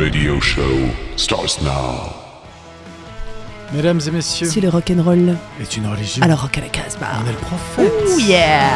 radio show starts now. Mesdames et messieurs, Si le rock'n'roll, est une religion. alors rock à la Casbah. on est le prophète. Oh yeah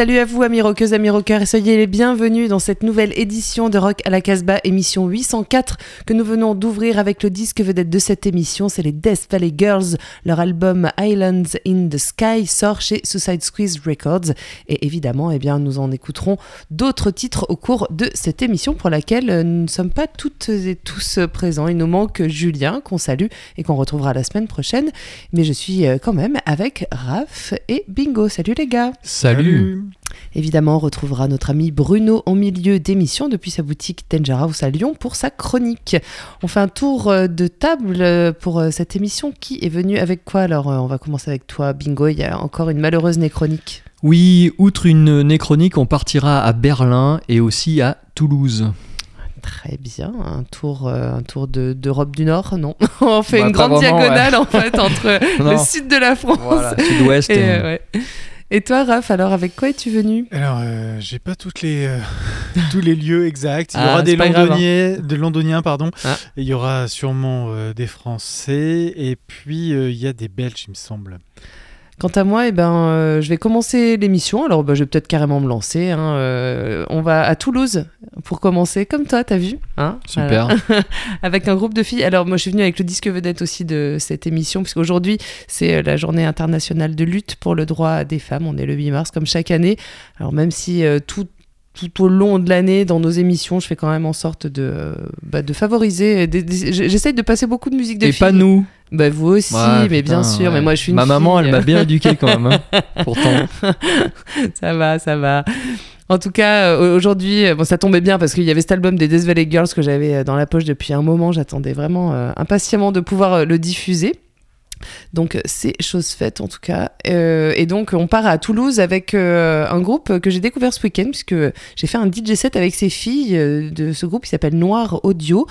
salut à vous amis rockeuses, amis rockeurs et soyez les bienvenus dans cette nouvelle édition de Rock à la Casbah, émission 804 que nous venons d'ouvrir avec le disque vedette de cette émission, c'est les Death Valley Girls. Leur album Islands in the Sky sort chez Suicide Squeeze Records et évidemment, eh bien, nous en écouterons d'autres titres au cours de cette émission pour laquelle euh, nous ne sommes pas toutes et tous présents. Il nous manque Julien qu'on salue et qu'on retrouvera la semaine prochaine, mais je suis euh, quand même avec Raph et Bingo. Salut les gars. Salut. Évidemment, on retrouvera notre ami Bruno en milieu d'émission depuis sa boutique Danger House à Lyon pour sa chronique. On fait un tour euh, de table euh, pour euh, cette émission. Qui est venu avec quoi? Alors, on va commencer avec toi, Bingo. Il y a encore une malheureuse néchronique. Oui, outre une néchronique, on partira à Berlin et aussi à Toulouse. Très bien, un tour, un tour de- d'Europe du Nord, non On fait Bah, une grande vraiment, diagonale en fait entre le sud de la France Voilà, sud-ouest. et, ouais. Et toi, Raph, alors avec quoi es-tu venu? Alors, euh, j'ai pas toutes les, euh, tous les lieux exacts. Il y Ah, aura des grave, londoniens, des londoniens, pardon. Ah. Et il y aura sûrement euh, des Français. Et puis, euh, il y a des Belges, il me semble. Quant à moi, eh ben, euh, je vais commencer l'émission. Alors, bah, je vais peut-être carrément me lancer. hein. Euh, on va à Toulouse pour commencer, comme toi, t'as vu hein Super. Avec un groupe de filles. Alors, moi, je suis venue avec le disque vedette aussi de cette émission, puisqu'aujourd'hui, c'est euh, la journée internationale de lutte pour le droit des femmes. On est le 8 mars, comme chaque année. Alors, même si euh, tout tout au long de l'année dans nos émissions, je fais quand même en sorte de, euh, bah, de favoriser. J'essaye de passer beaucoup de musique de Et filles. pas nous. Bah, vous aussi, Ouais, mais putain, bien sûr. ouais. Mais moi, je suis une Ma maman, elle m'a bien éduqué quand même. hein. Pourtant. ça va, ça va. En tout cas, euh, aujourd'hui, euh, bon, ça tombait bien parce qu'il y avait cet album des Death Valley Girls que j'avais dans la poche depuis un moment. J'attendais vraiment euh, impatiemment de pouvoir le diffuser. Donc c'est chose faite en tout cas. Euh, et donc on part à Toulouse avec euh, un groupe que j'ai découvert ce week-end puisque j'ai fait un DJ set avec ces filles euh, de ce groupe qui s'appelle Noir Audio.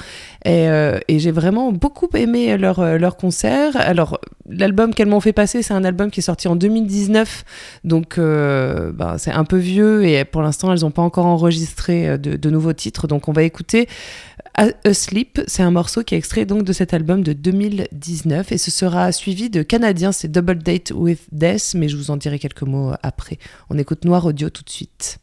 Et, euh, j'ai vraiment beaucoup aimé leur, euh, leur concert. Alors l'album qu'elles m'ont fait passer, c'est un album qui est sorti en 2019. Donc euh, ben, c'est un peu vieux et pour l'instant elles n'ont pas encore enregistré euh, de, nouveaux titres. Donc on va écouter A- Asleep, c'est un morceau qui est extrait donc de cet album de 2019 et ce sera suivi de Canadien, c'est Double Date with Death, mais je vous en dirai quelques mots après. On écoute Noir Audio tout de suite.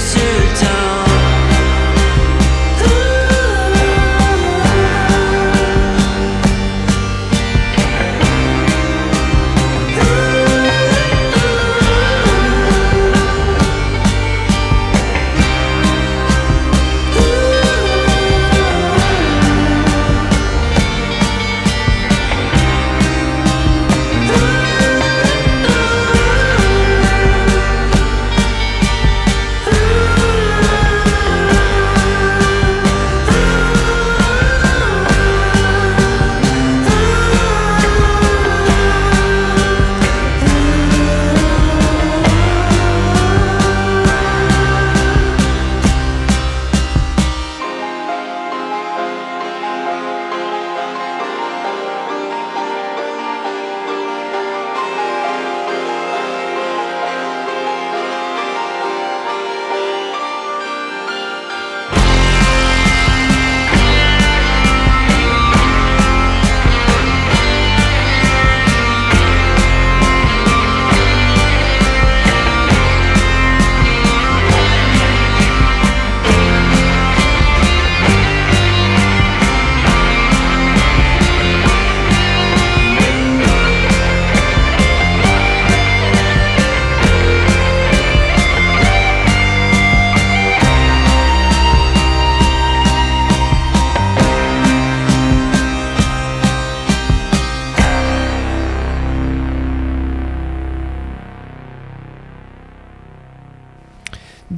是真。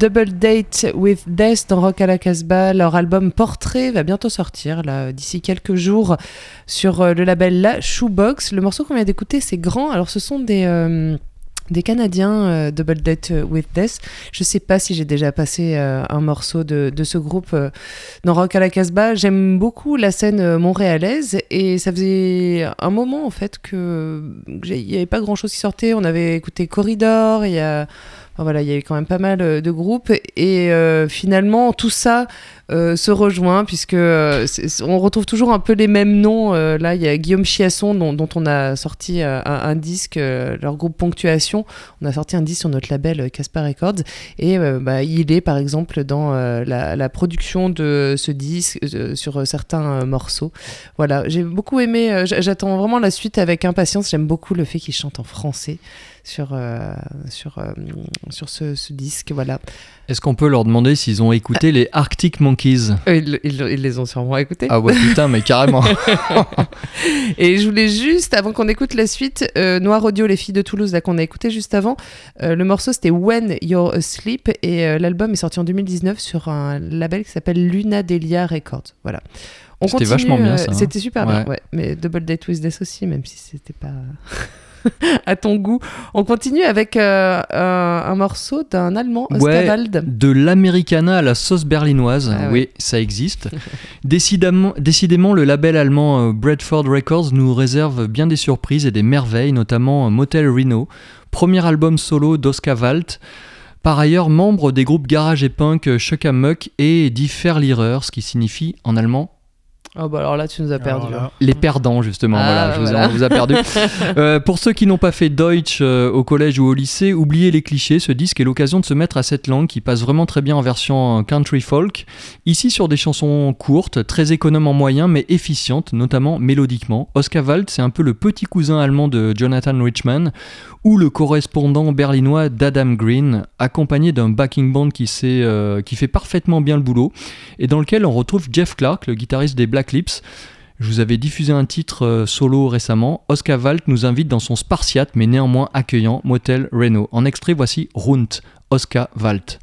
Double Date with Death dans Rock à la Casbah. Leur album Portrait va bientôt sortir, d'ici quelques jours, sur euh, le label La Shoebox. Le morceau qu'on vient d'écouter, c'est Grand. Alors, ce sont des. euh, des Canadiens, euh, Double Date with Death. Je sais pas si j'ai déjà passé un morceau de, de ce groupe dans Rock à la Casbah. J'aime beaucoup la scène montréalaise et ça faisait un moment en fait que il n'y avait pas grand chose qui sortait. On avait écouté Corridor, il y a voilà, il y avait quand même pas mal euh, de groupes et euh, finalement tout ça euh, se rejoint puisque on retrouve toujours un peu les mêmes noms. Là, il y a Guillaume Chiasson dont, on a sorti un, disque, leur groupe Ponctuation. On a sorti un disque sur notre label Casper Records et bah, il est par exemple dans la, la production de ce disque sur certains morceaux. Voilà, j'ai beaucoup aimé. J'attends vraiment la suite avec impatience. J'aime beaucoup le fait qu'il chante en français sur euh, sur euh, sur ce, ce disque. Voilà. Est-ce qu'on peut leur demander s'ils ont écouté les Arctic Monkeys? Euh, Ils, ils- ils les ont sûrement écoutés. Ah ouais, putain, mais carrément. Et je voulais juste, avant qu'on écoute la suite, euh, Noir Audio, les filles de Toulouse, là qu'on a écouté juste avant, euh, le morceau c'était When You're Asleep et euh, l'album est sorti en 2019 sur un label qui s'appelle Luna Delia Records. Voilà. C'était vachement bien, ça, hein. C'était super bien, ouais. Mais Double Date with Death aussi, même si c'était pas à ton goût. On continue avec euh, un, un morceau d'un Allemand, Ouais. De l'americana à la sauce berlinoise, Ah ouais. oui, ça existe. décidément, décidément, le label allemand euh, Bradford Records nous réserve bien des surprises et des merveilles, notamment euh, Motel Reno, premier album solo d'Oscar Walt. Par ailleurs, membre des groupes garage et punk euh, Chuck Muck et Die Verlierer, ce qui signifie en allemand Oh bah alors là tu nous as perdu. Alors là, hein. les perdants, justement. Ah, voilà, je vous ai- voilà. on vous a perdu. Euh, pour ceux qui n'ont pas fait Deutsch euh, au collège ou au lycée, oubliez les clichés. Ce disque est l'occasion de se mettre à cette langue qui passe vraiment très bien en version euh, country folk. Ici, sur des chansons courtes, très économes en moyens, mais efficientes, notamment mélodiquement. Oscar Wald, c'est un peu le petit cousin allemand de Jonathan Richman ou le correspondant berlinois d'Adam Green, accompagné d'un backing band qui, sait, euh, qui fait parfaitement bien le boulot et dans lequel on retrouve Jeff Clark, le guitariste des Black Je vous avais diffusé un titre euh, solo récemment. Oscar Walt nous invite dans son spartiate mais néanmoins accueillant Motel Reno. En extrait, voici Rund, Oscar Walt.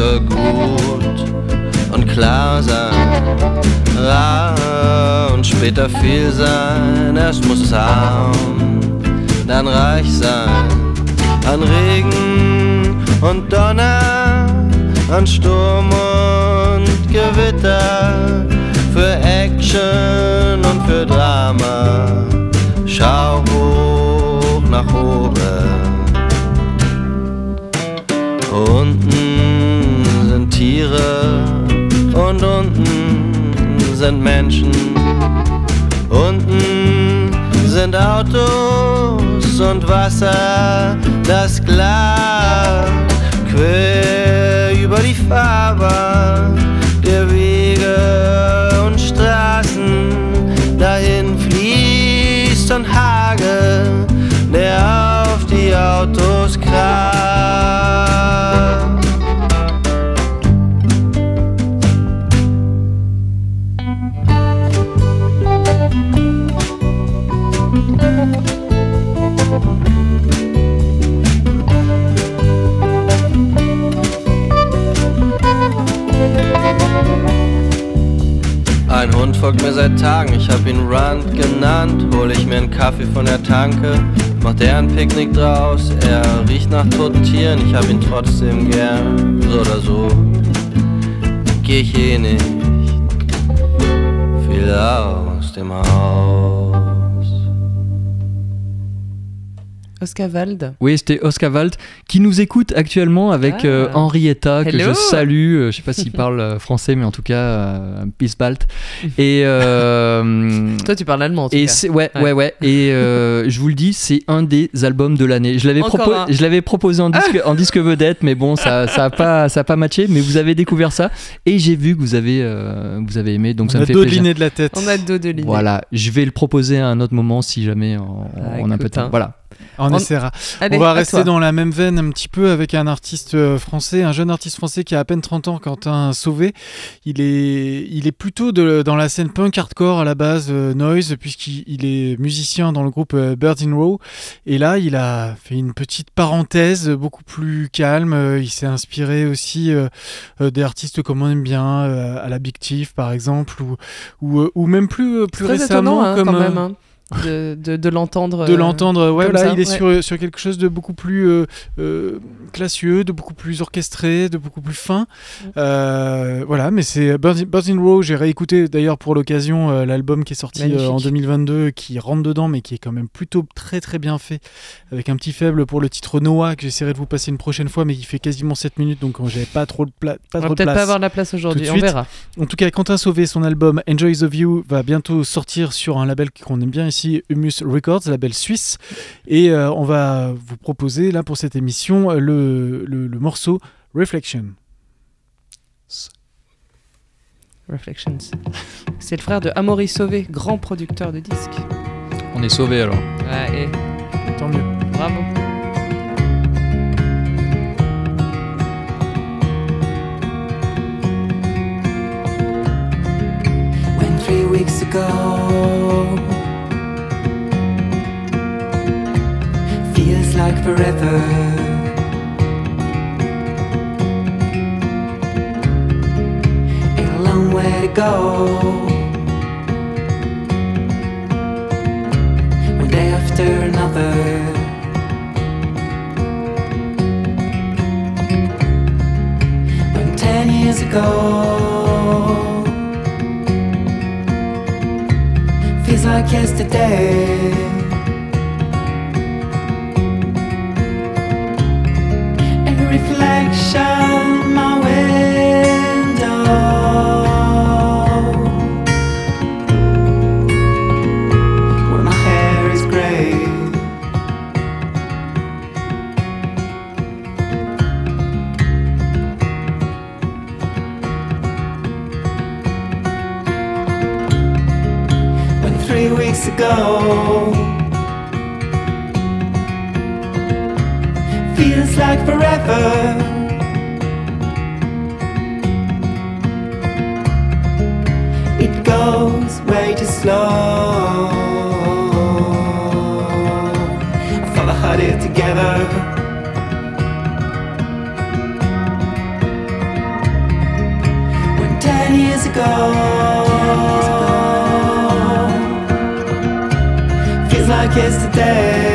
Soll gut und klar sein, rar und später viel sein. Erst muss es arm, dann reich sein, an Regen und Donner, an Sturm und Gewitter, für Action und für Drama. Schau hoch nach oben. Unten Tiere und unten sind Menschen. Unten sind Autos und Wasser, das Glas quer über die Fahrbahn der Wege und Straßen. Dahin fließt ein Kaffee von der Tanke, macht er ein Picknick draus. Er riecht nach toten Tieren, ich hab ihn trotzdem gern. So oder so, geh ich eh nicht viel aus dem Haus. Oscar Wald. Oui, c'était Oscar Walt qui nous écoute actuellement avec Ah. euh, Henrietta, que Hello. je salue. Euh, je sais pas s'il parle euh, français, mais en tout cas, euh, Peace Balt. Et, euh, Toi tu parles allemand en tout et cas. ouais, Ouais. ouais, ouais. Et euh, je vous le dis, c'est un des albums de l'année. Je l'avais propo- proposé en disque, en disque vedette, mais bon, ça, ça a pas, ça a pas matché. Mais vous avez découvert ça et j'ai vu que vous avez, euh, vous avez aimé, donc on ça a me fait plaisir. doliné de la tête. On a dos de. Voilà, je vais le proposer à un autre moment si jamais on, Ah, on a un peu de temps. hein. Voilà. On, On- essaiera. Allez, on va rester toi. dans la même veine un petit peu avec un artiste euh, français, un jeune artiste français qui a à peine 30 ans, Quentin Sauvé. Il est, il est plutôt de- dans la scène punk hardcore à la base, euh, noise, puisqu'il il est musicien dans le groupe euh, Birds in Row. Et là, il a fait une petite parenthèse beaucoup plus calme. Il s'est inspiré aussi euh, des artistes comme on aime bien, euh, à la Big Thief par exemple, ou, ou, ou même plus, plus récemment étonnant hein, comme quand même hein, de, de, de l'entendre. de euh, l'entendre. Ouais, là, ça, il est ouais. sur, sur quelque chose de beaucoup plus euh, euh, classieux, de beaucoup plus orchestré, de beaucoup plus fin. Mm. Euh, voilà, mais c'est Birds in- Birds in Row. J'ai réécouté d'ailleurs pour l'occasion euh, l'album qui est sorti euh, en Magnifique. 2022, qui rentre dedans, mais qui est quand même plutôt très très bien fait, avec un petit faible pour le titre Noah que j'essaierai de vous passer une prochaine fois, mais qui fait quasiment 7 minutes, donc euh, j'avais pas trop de, pla- pas On trop de peut-être place. pas avoir la place aujourd'hui, on verra. En tout cas, Quentin Sauvé, son album Enjoy the View va bientôt sortir sur un label qu'on aime bien ici, Humus Records, label suisse. Et euh, on va vous proposer là pour cette émission le, le- le morceau Reflection. Reflections. C'est le frère de Amaury Sauvé, grand producteur de disques. On est sauvé alors. Ouais, et Tant mieux. bravo. when three weeks ago like forever. Ain't a long way to go. One day after another. When ten years ago feels like yesterday. Reflection my window. My hair is grey. when three weeks ago feels like forever. It goes way too slow. I thought I it together. When ten years ago feels like yesterday.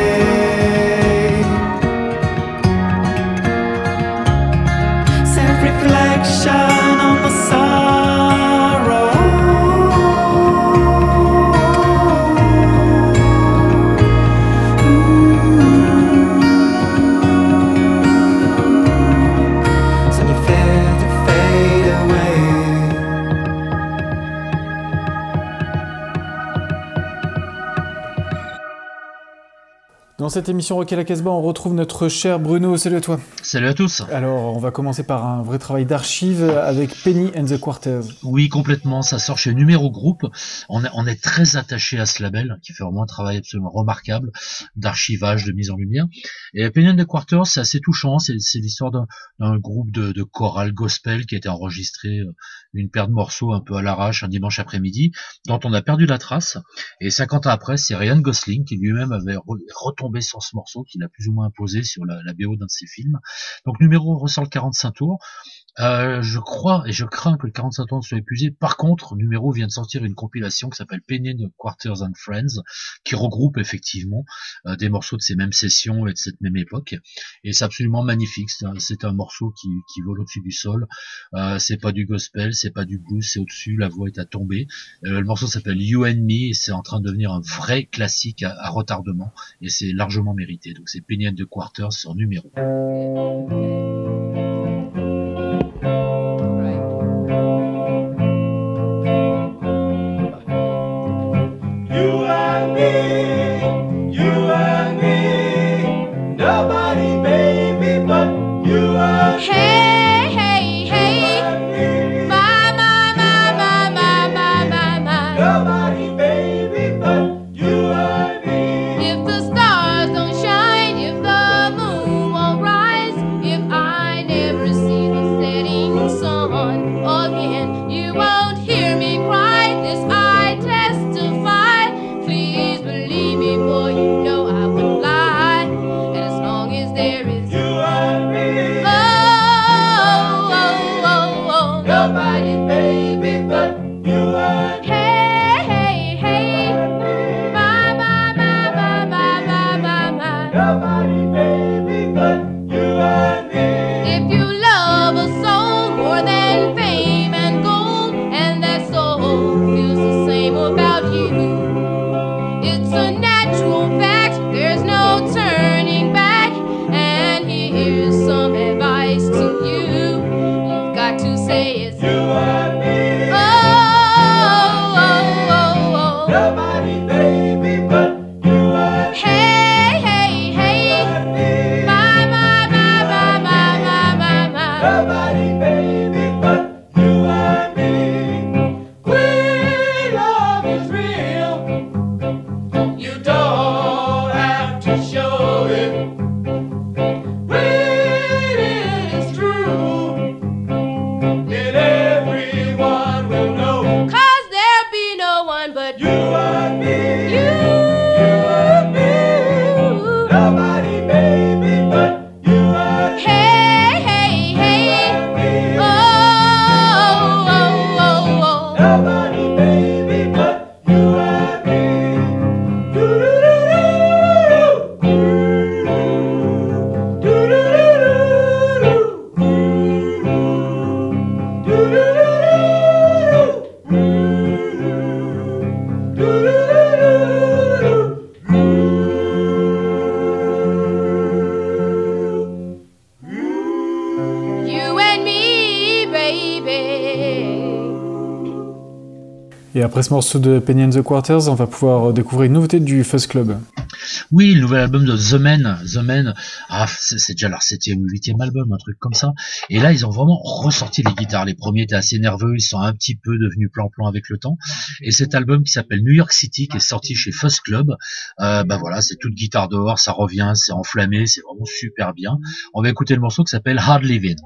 Cette émission Rock à la Casbah, on retrouve notre cher Bruno. Salut à toi. Salut à tous. Alors, on va commencer par un vrai travail d'archive avec Penny and the Quarters. Oui, complètement. Ça sort chez Numéro Group. On est, on est très attaché à ce label qui fait vraiment un travail absolument remarquable d'archivage, de mise en lumière. Et Penny and the Quarters, c'est assez touchant. C'est, l'histoire d'un, d'un groupe de, de chorale gospel qui a été enregistré euh, une paire de morceaux un peu à l'arrache un dimanche après-midi, dont on a perdu la trace. Et 50 ans après, c'est Ryan Gosling qui lui-même avait re- retombé sur ce morceau qu'il a plus ou moins imposé sur la, la BO d'un de ses films. Donc Numéro ressort le 45 tours. Euh, je crois et je crains que le 45 tours soit épuisé. Par contre, Numéro vient de sortir une compilation qui s'appelle Penny Quarters and Friends, qui regroupe effectivement euh, des morceaux de ces mêmes sessions et de cette même époque. Et c'est absolument magnifique. C'est un, morceau qui, vole au-dessus du sol. Euh, c'est pas du gospel, c'est pas du blues, c'est au-dessus. La voix est à tomber. Euh, le morceau s'appelle You and Me et c'est en train de devenir un vrai classique à, retardement et c'est largement mérité. Donc c'est Penny the Quarters sur Numéro. Après ce morceau de Penny and the Quarters, on va pouvoir découvrir une nouveauté du Fuzz Club. Oui, le nouvel album de The Men, The Men, ah, c'est c'est déjà leur septième ou huitième album, un truc comme ça. Et là, ils ont vraiment ressorti les guitares. Les premiers étaient assez nerveux, ils sont un petit peu devenus plan-plan avec le temps. Et cet album qui s'appelle New York City, qui est sorti chez Fuzz Club, euh, bah voilà, c'est toute guitare dehors, ça revient, c'est enflammé, c'est vraiment super bien. On va écouter le morceau qui s'appelle Hard Living.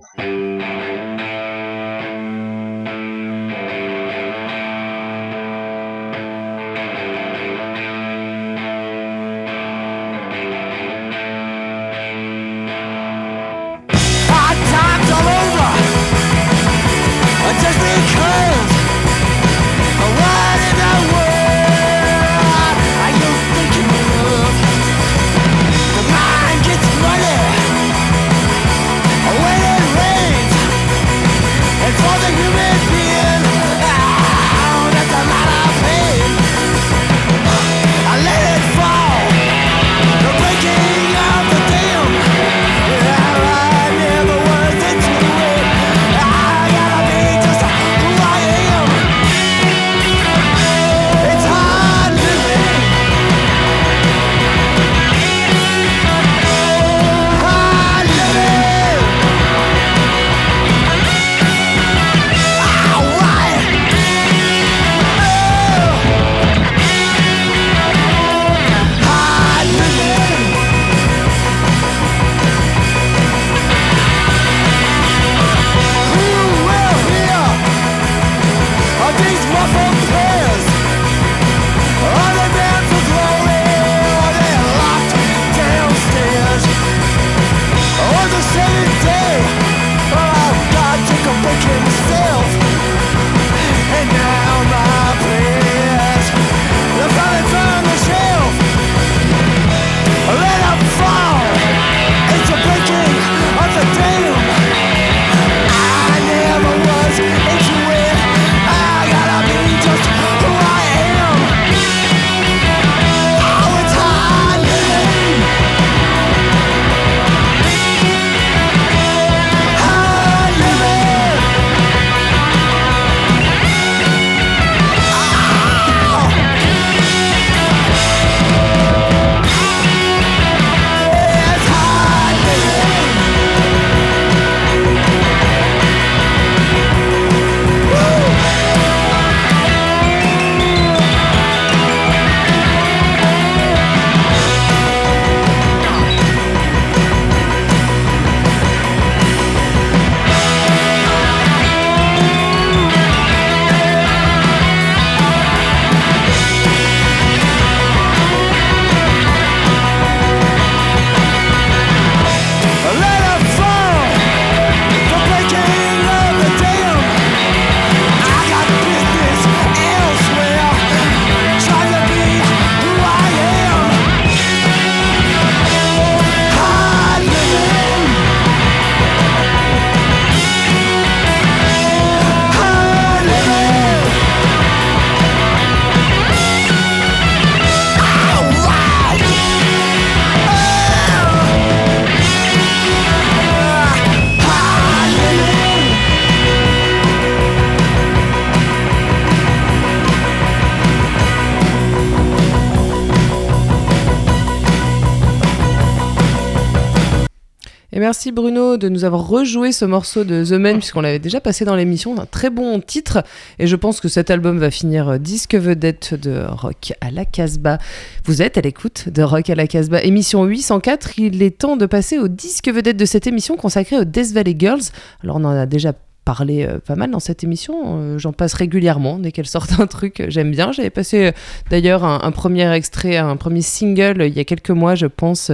De nous avoir rejoué ce morceau de The Man puisqu'on l'avait déjà passé dans l'émission. Un très bon titre et je pense que cet album va finir euh, disque vedette de rock à la Casbah. Vous êtes à l'écoute de Rock à la Casbah, émission 804. Il est temps de passer au disque vedette de cette émission consacrée aux Death Valley Girls. Alors on en a déjà parlé euh, pas mal dans cette émission. Euh, J'en passe régulièrement dès qu'elle sort un truc. J'aime bien. J'avais passé d'ailleurs un, premier extrait, un premier single il y a quelques mois, je pense.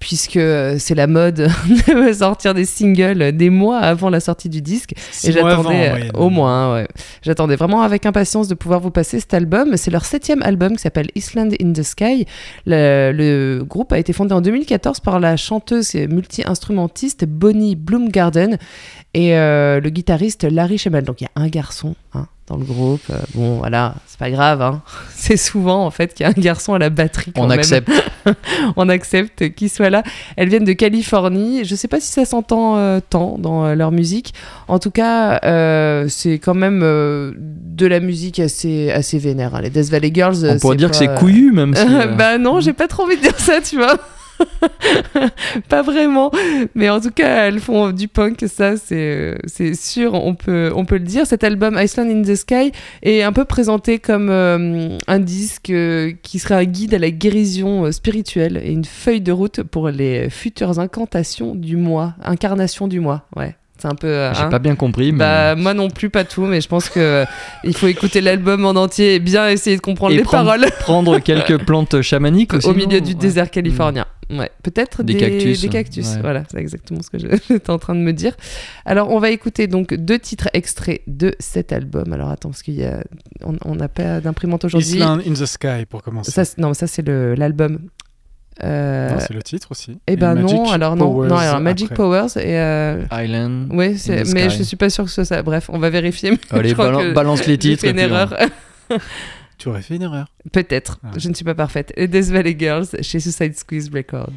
Puisque euh, c'est la mode de sortir des singles des mois avant la sortie du disque. Six Et j'attendais en euh, au moins, ouais. J'attendais vraiment avec impatience de pouvoir vous passer cet album. C'est leur septième album qui s'appelle Island in the Sky. Le, le groupe a été fondé en 2014 par la chanteuse et multi-instrumentiste Bonnie Bloomgarden et euh, le guitariste Larry Shemel. Donc il y a un garçon hein, dans le groupe. Euh, bon, voilà, c'est pas grave. hein. C'est souvent en fait qu'il y a un garçon à la batterie. quand On même. accepte. On accepte qu'il soit là. Elles viennent de Californie. Je sais pas si ça s'entend euh, tant dans leur musique. En tout cas, c'est quand même de la musique assez, assez vénère. hein. Les Death Valley Girls. On pourrait dire que c'est couillu, même si. bah non, j'ai pas trop envie de dire ça, tu vois. pas vraiment, mais en tout cas, elles font du punk, ça c'est euh, sûr, on peut, on le dire. Cet album Iceland in the Sky est un peu présenté comme euh, un disque euh, qui serait un guide à la guérison spirituelle et une feuille de route pour les futures incantations du mois, incarnations du mois, ouais. C'est un peu. euh, J'ai hein. pas bien compris, mais. Bah, moi non plus, pas tout, mais je pense que euh, il faut écouter l'album en entier et bien essayer de comprendre Et les prendre- paroles prendre quelques plantes chamaniques aussi. au milieu du Ouais. désert californien. Ouais, peut-être Des des, cactus, des cactus. Ouais. Voilà, c'est exactement ce que j'étais en train de me dire. Alors, on va écouter donc deux titres extraits de cet album. Alors, attends, parce qu'il y a, on n'a pas d'imprimante aujourd'hui. Island in the Sky pour commencer. Ça, non, ça c'est l'album. Euh, Non, c'est le titre aussi. eh Et ben Magic non, alors non, non, alors Magic après. Powers et euh, Island. the mais Sky. je suis pas sûr que ce soit ça. Bref, on va vérifier. mais Allez, je crois balan- que balance les titres. fait et une erreur. Tu aurais fait une erreur. Peut-être, Ah. je ne suis pas parfaite. Et Death Valley Girls chez Suicide Squeeze Records.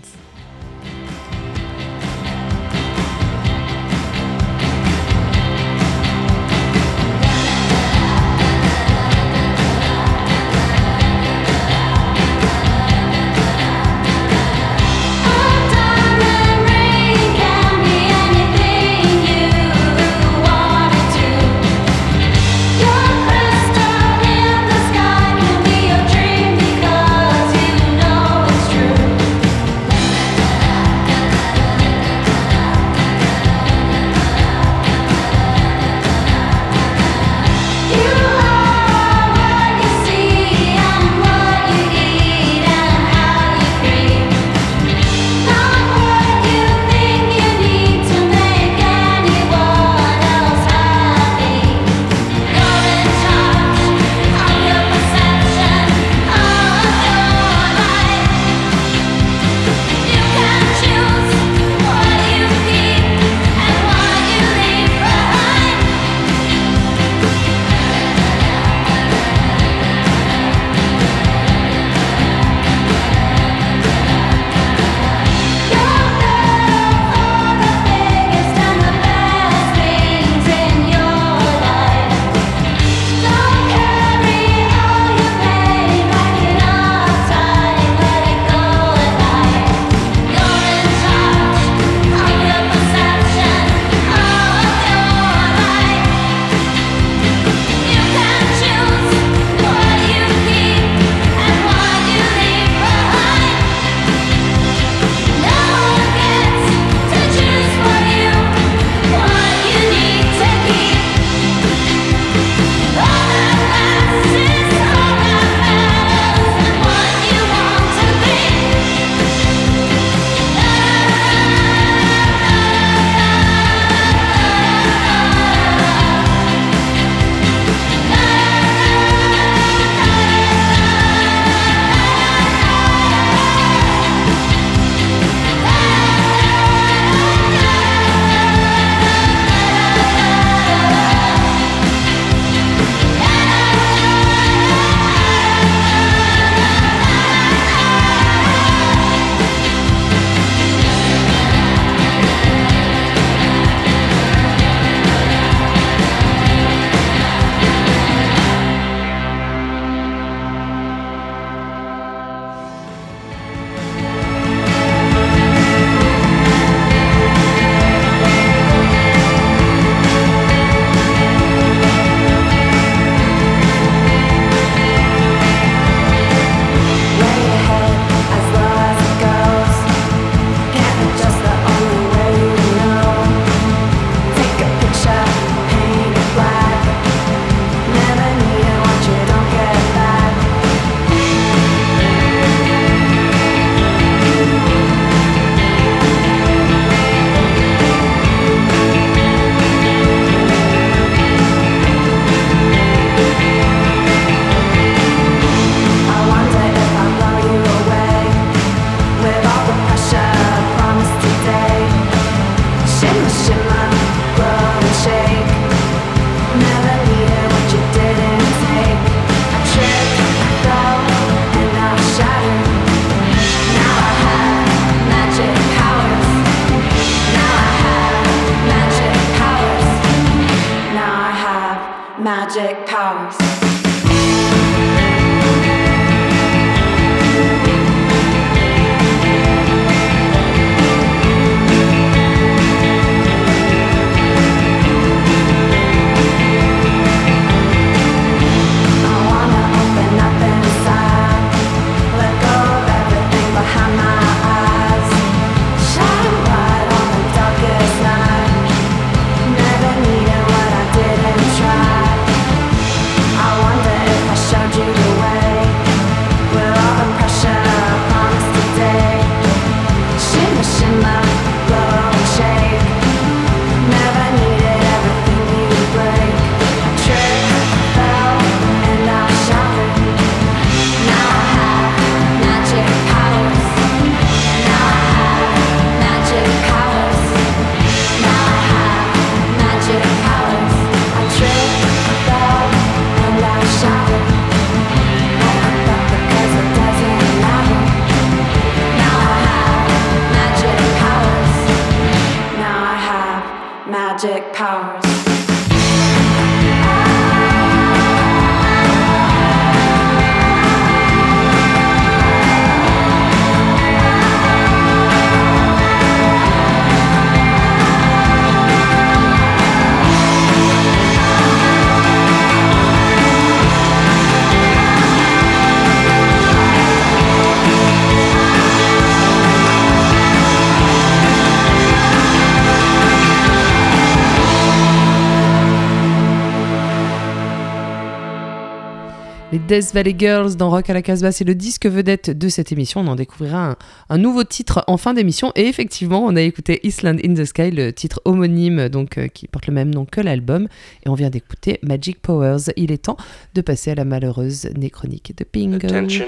Death Valley Girls dans Rock à la Casbah, c'est le disque vedette de cette émission. On en découvrira un, nouveau titre en fin d'émission. Et effectivement, on a écouté Island in the Sky, le titre homonyme donc euh, qui porte le même nom que l'album. Et on vient d'écouter Magic Powers. Il est temps de passer à la malheureuse néchronique de Ping. Attention.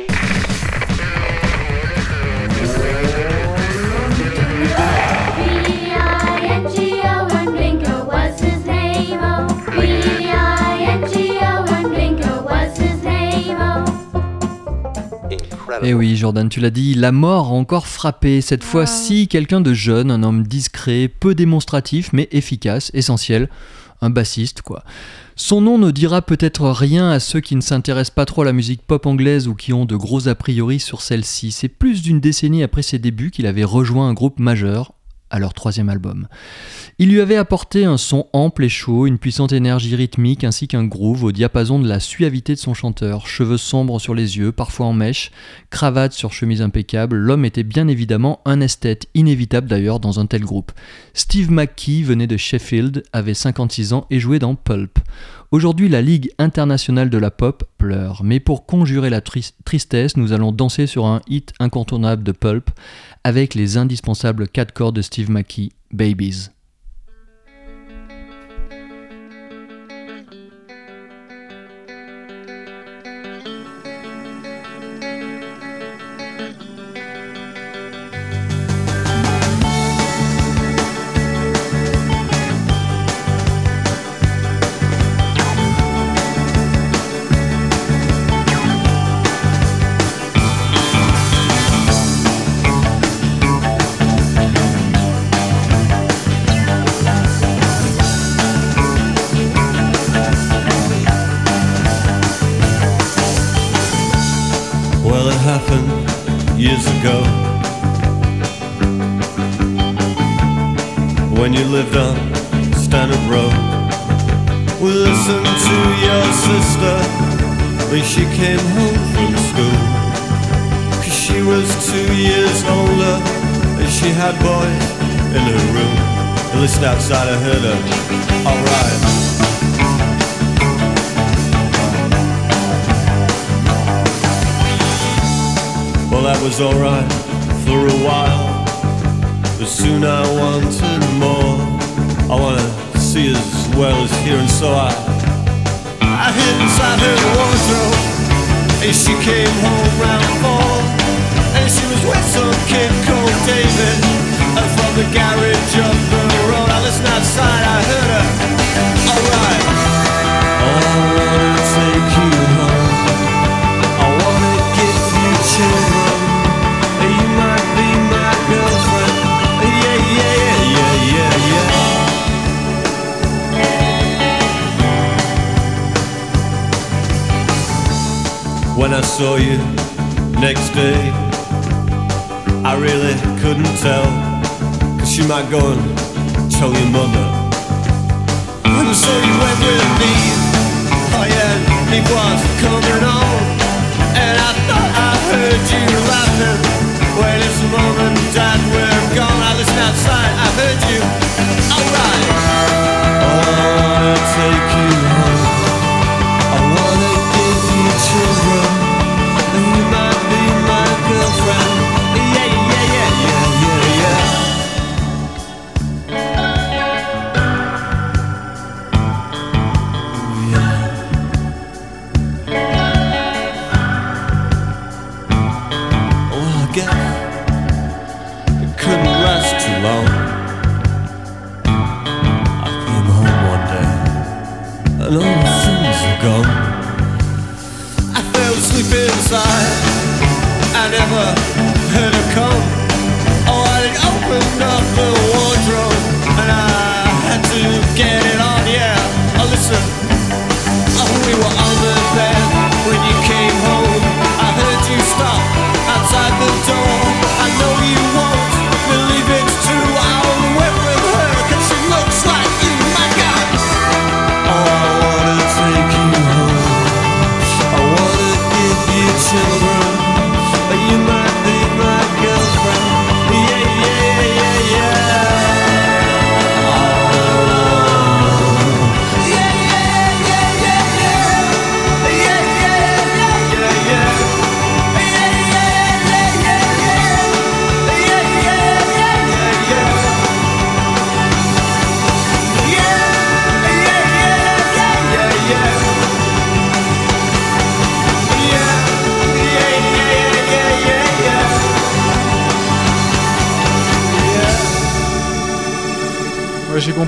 Incredible. Eh oui, Jordan, tu l'as dit, la mort a encore frappé. Cette fois-ci, quelqu'un de jeune, un homme discret, peu démonstratif, mais efficace, essentiel. Un bassiste, quoi. Son nom ne dira peut-être rien à ceux qui ne s'intéressent pas trop à la musique pop anglaise ou qui ont de gros a priori sur celle-ci. C'est plus d'une décennie après ses débuts qu'il avait rejoint un groupe majeur, à leur troisième album. Il lui avait apporté un son ample et chaud, une puissante énergie rythmique ainsi qu'un groove au diapason de la suavité de son chanteur, cheveux sombres sur les yeux, parfois en mèche, cravate sur chemise impeccable, l'homme était bien évidemment un esthète, inévitable d'ailleurs dans un tel groupe. Steve McKee venait de Sheffield, avait 56 ans et jouait dans Pulp. Aujourd'hui, la Ligue internationale de la pop pleure, mais pour conjurer la tris- tristesse, nous allons danser sur un hit incontournable de Pulp avec les indispensables quatre cordes de Steve McKee, Babies. Outside heard her. Alright. Well, that was alright for a while. But soon I wanted more. I wanna see as well as hear, and so I I hid inside her wardrobe. And she came home saw you next day. I really couldn't tell, cause you might go and tell your mother. And so you went with me. Oh yeah, it was coming on. And I thought I heard you laughing. When it's mom and dad, we're gone. I listen outside, I heard you. Alright. I wanna take you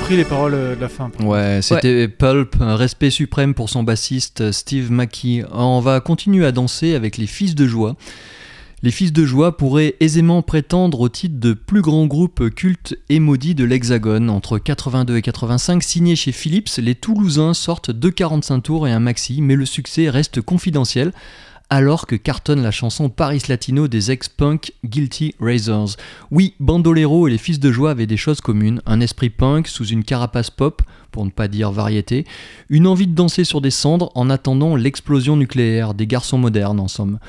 compris les paroles euh, de la fin. Ouais, c'était Pulp, un respect suprême pour son bassiste Steve Mackey. On va continuer à danser avec les Fils de Joie. Les Fils de Joie pourraient aisément prétendre au titre de plus grand groupe culte et maudit de l'Hexagone. Entre 82 et 85, signé chez Philips, les Toulousains sortent deux 45 tours et un maxi, mais le succès reste confidentiel alors que cartonne la chanson Paris Latino des ex-punk Guilty Razors. Oui, Bandolero et les Fils de Joie avaient des choses communes, un esprit punk sous une carapace pop, pour ne pas dire variété, une envie de danser sur des cendres en attendant l'explosion nucléaire, des garçons modernes en somme.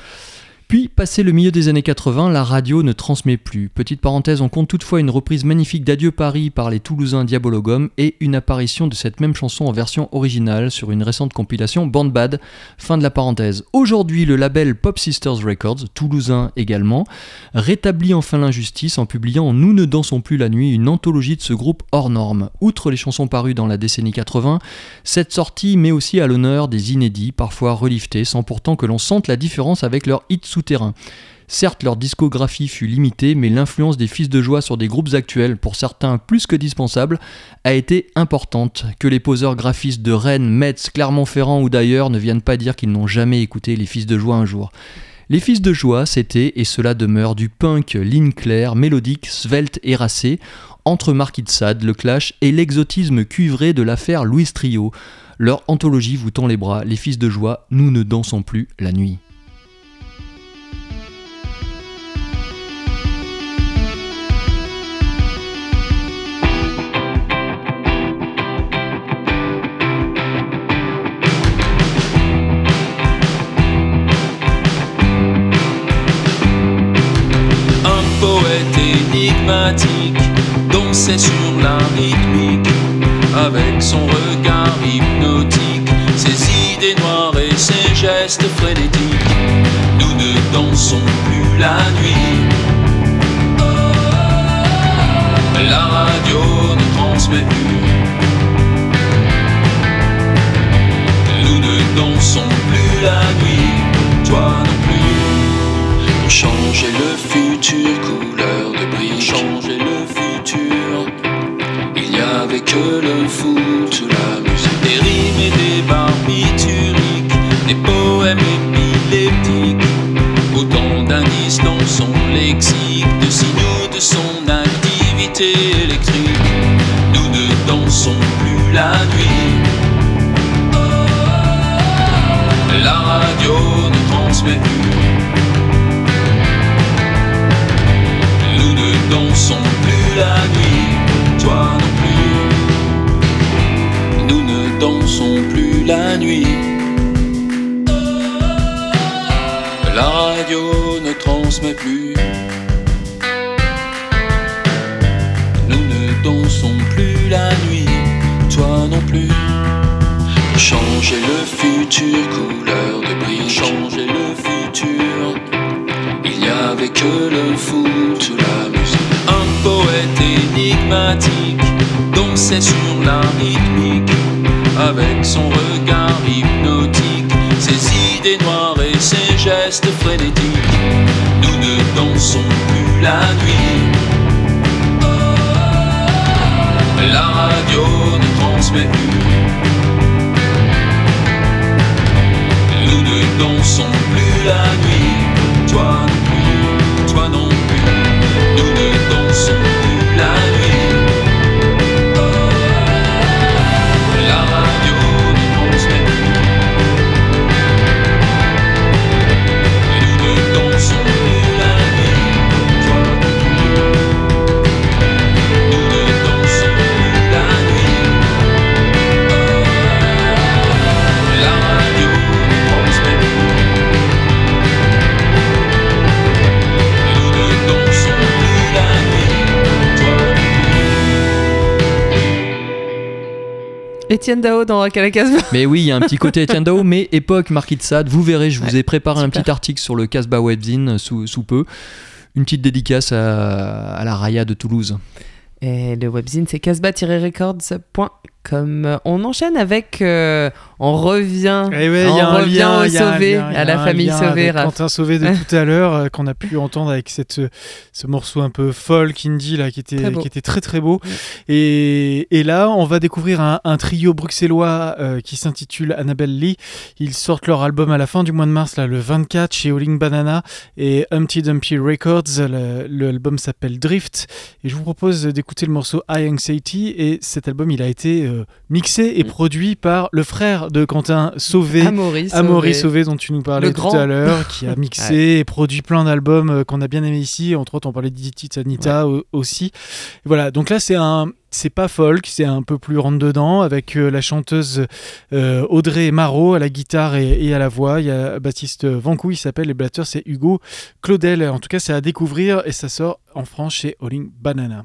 Puis, passé le milieu des années 80, la radio ne transmet plus. Petite parenthèse, on compte toutefois une reprise magnifique d'Adieu Paris par les Toulousains Diabologum et une apparition de cette même chanson en version originale sur une récente compilation Band Bad. Fin de la parenthèse. Aujourd'hui, le label Pop Sisters Records, toulousain également, rétablit enfin l'injustice en publiant Nous ne dansons plus la nuit, une anthologie de ce groupe hors norme. Outre les chansons parues dans la décennie 80, cette sortie met aussi à l'honneur des inédits, parfois reliftés, sans pourtant que l'on sente la différence avec leurs hits Certes, leur discographie fut limitée, mais l'influence des Fils de Joie sur des groupes actuels, pour certains plus que dispensable, a été importante. Que les poseurs graphistes de Rennes, Metz, Clermont-Ferrand ou d'ailleurs ne viennent pas dire qu'ils n'ont jamais écouté les Fils de Joie un jour. Les Fils de Joie, c'était, et cela demeure, du punk ligne claire, mélodique, svelte et racé, entre Marquis de Sade, le clash et l'exotisme cuivré de l'affaire Louis Trio. Leur anthologie vous tend les bras, les Fils de Joie, nous ne dansons plus la nuit. Dansait sur la rythmique avec son regard hypnotique, ses idées noires et ses gestes frénétiques. Nous ne dansons plus la nuit. La radio ne transmet plus. Nous ne dansons plus la nuit, toi non plus. Pour changer le futur, couleur le foot, la musique des rimes et des barbituriques, des poèmes épileptiques. Autant d'indices dans son lexique, de signaux de son activité électrique. Nous ne dansons plus la nuit. La radio ne transmet plus. Nous ne dansons plus la nuit. La radio ne transmet plus. Nous ne dansons plus la nuit, toi non plus. Changer le futur, couleur de bris, changer le futur. Il n'y avait que le foot ou la musique. Un poète énigmatique dansait sur la rythmique ses idées noires et ses gestes frénétiques. Nous ne dansons plus la nuit. La radio ne transmet plus. Nous ne dansons plus la nuit. Toi Étienne Dao dans Rock à la Casbah. Mais oui, il y a un petit côté Etienne Dao, mais époque Marquis de Sade. Vous verrez, je vous ai préparé un petit article sur le Casbah Webzine sous, sous peu. Une petite dédicace à, à la Raya de Toulouse. Et le webzine, c'est casbah-records.com. On enchaîne avec. euh, on revient. Eh ouais, on y a un revient lien, au il y a un Sauvé, lien, il y à a la un famille lien Sauvé. avec. Quentin Sauvé de tout à l'heure, euh, qu'on a pu entendre avec cette, ce morceau un peu folk indie là, qui était, Très qui était très très beau. Et, et là, on va découvrir un, un trio bruxellois euh, qui s'intitule Annabelle Lee. Ils sortent leur album à la fin du mois de mars, là, le 24, chez Howling Banana et Humpty Dumpty Records. L'album s'appelle Drift. Et je vous propose d'écouter le morceau High Anxiety. Et cet album, il a été euh, mixé et produit par le frère de Quentin Sauvé. Amaury Sauvé. Amaury Sauvé, dont tu nous parlais Le tout grand. à l'heure, qui a mixé et produit plein d'albums euh, qu'on a bien aimé ici. Entre autres, on parlait d'Idit Anita au- aussi. Voilà, donc là, c'est un. C'est pas folk, c'est un peu plus rentre dedans avec euh, la chanteuse euh, Audrey Marot à la guitare et, et à la voix. Il y a Baptiste Vancou, il s'appelle, et le batteur c'est Hugo Claudel. En tout cas, c'est à découvrir et ça sort en France chez Howling Banana.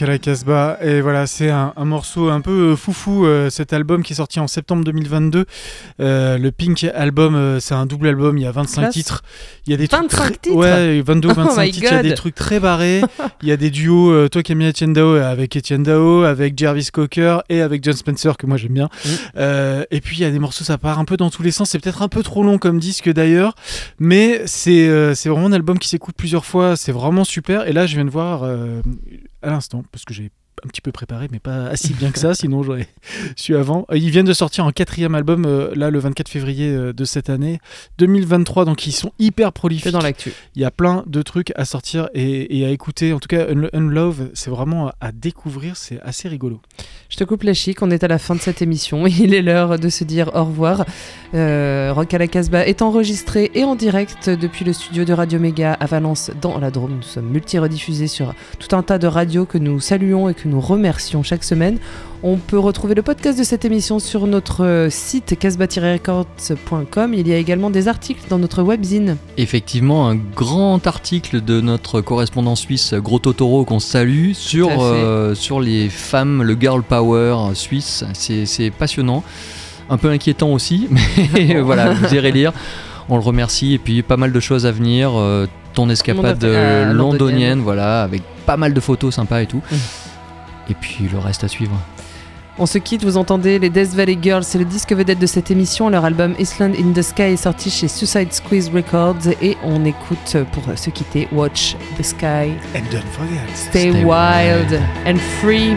À la Casbah. Et voilà, c'est un, un morceau un peu euh, foufou, euh, cet album qui est sorti en septembre 2022. Euh, le Pink album, euh, c'est un double album, il y a 25 Classe. titres. Il y a des 25 trucs très- titres Ouais, 22 Oh 25 my titres, il y a des trucs très barrés. Il y a des duos, euh, toi qui aimes bien Etienne Dao, avec Etienne Dao, avec Jarvis Cocker et avec John Spencer, que moi j'aime bien. Mm. Euh, et puis il y a des morceaux, ça part un peu dans tous les sens. C'est peut-être un peu trop long comme disque d'ailleurs, mais c'est vraiment un album qui s'écoute plusieurs fois. C'est vraiment super. Et là, je viens de voir à l'instant, parce que j'ai un petit peu préparé, mais pas assez bien que ça, sinon j'aurais su avant. Euh, Ils viennent de sortir un quatrième album, euh, là, le 24 février euh, de cette année, 2023, donc ils sont hyper prolifiques. Dans l'actu. Il y a plein de trucs à sortir et, et à écouter. En tout cas, Un- Unlove, c'est vraiment à, à découvrir, c'est assez rigolo. Je te coupe la chic, on est à la fin de cette émission. Il est l'heure de se dire au revoir. Euh, Rock à la Casbah est enregistré et en direct depuis le studio de Radio Méga à Valence dans la Drôme. Nous sommes multi-rediffusés sur tout un tas de radios que nous saluons et que nous remercions chaque semaine. On peut retrouver le podcast de cette émission sur notre euh, site casbah-records.com. Il y a également des articles dans notre webzine. Effectivement, un grand article de notre correspondant suisse Gros Totoro qu'on salue sur, euh, sur les femmes, le girl power suisse. C'est c'est passionnant, un peu inquiétant aussi, mais voilà, vous irez lire. On le remercie et puis pas mal de choses à venir. euh, ton escapade London- euh, euh, londonienne, londonienne. voilà, avec pas mal de photos sympas et tout. Et puis le reste à suivre. On se quitte, vous entendez les Death Valley Girls, c'est le disque vedette de cette émission. Leur album Island in the Sky est sorti chez Suicide Squeeze Records et on écoute pour se quitter Watch the Sky, And don't forget. Stay, Stay wild wild. and free.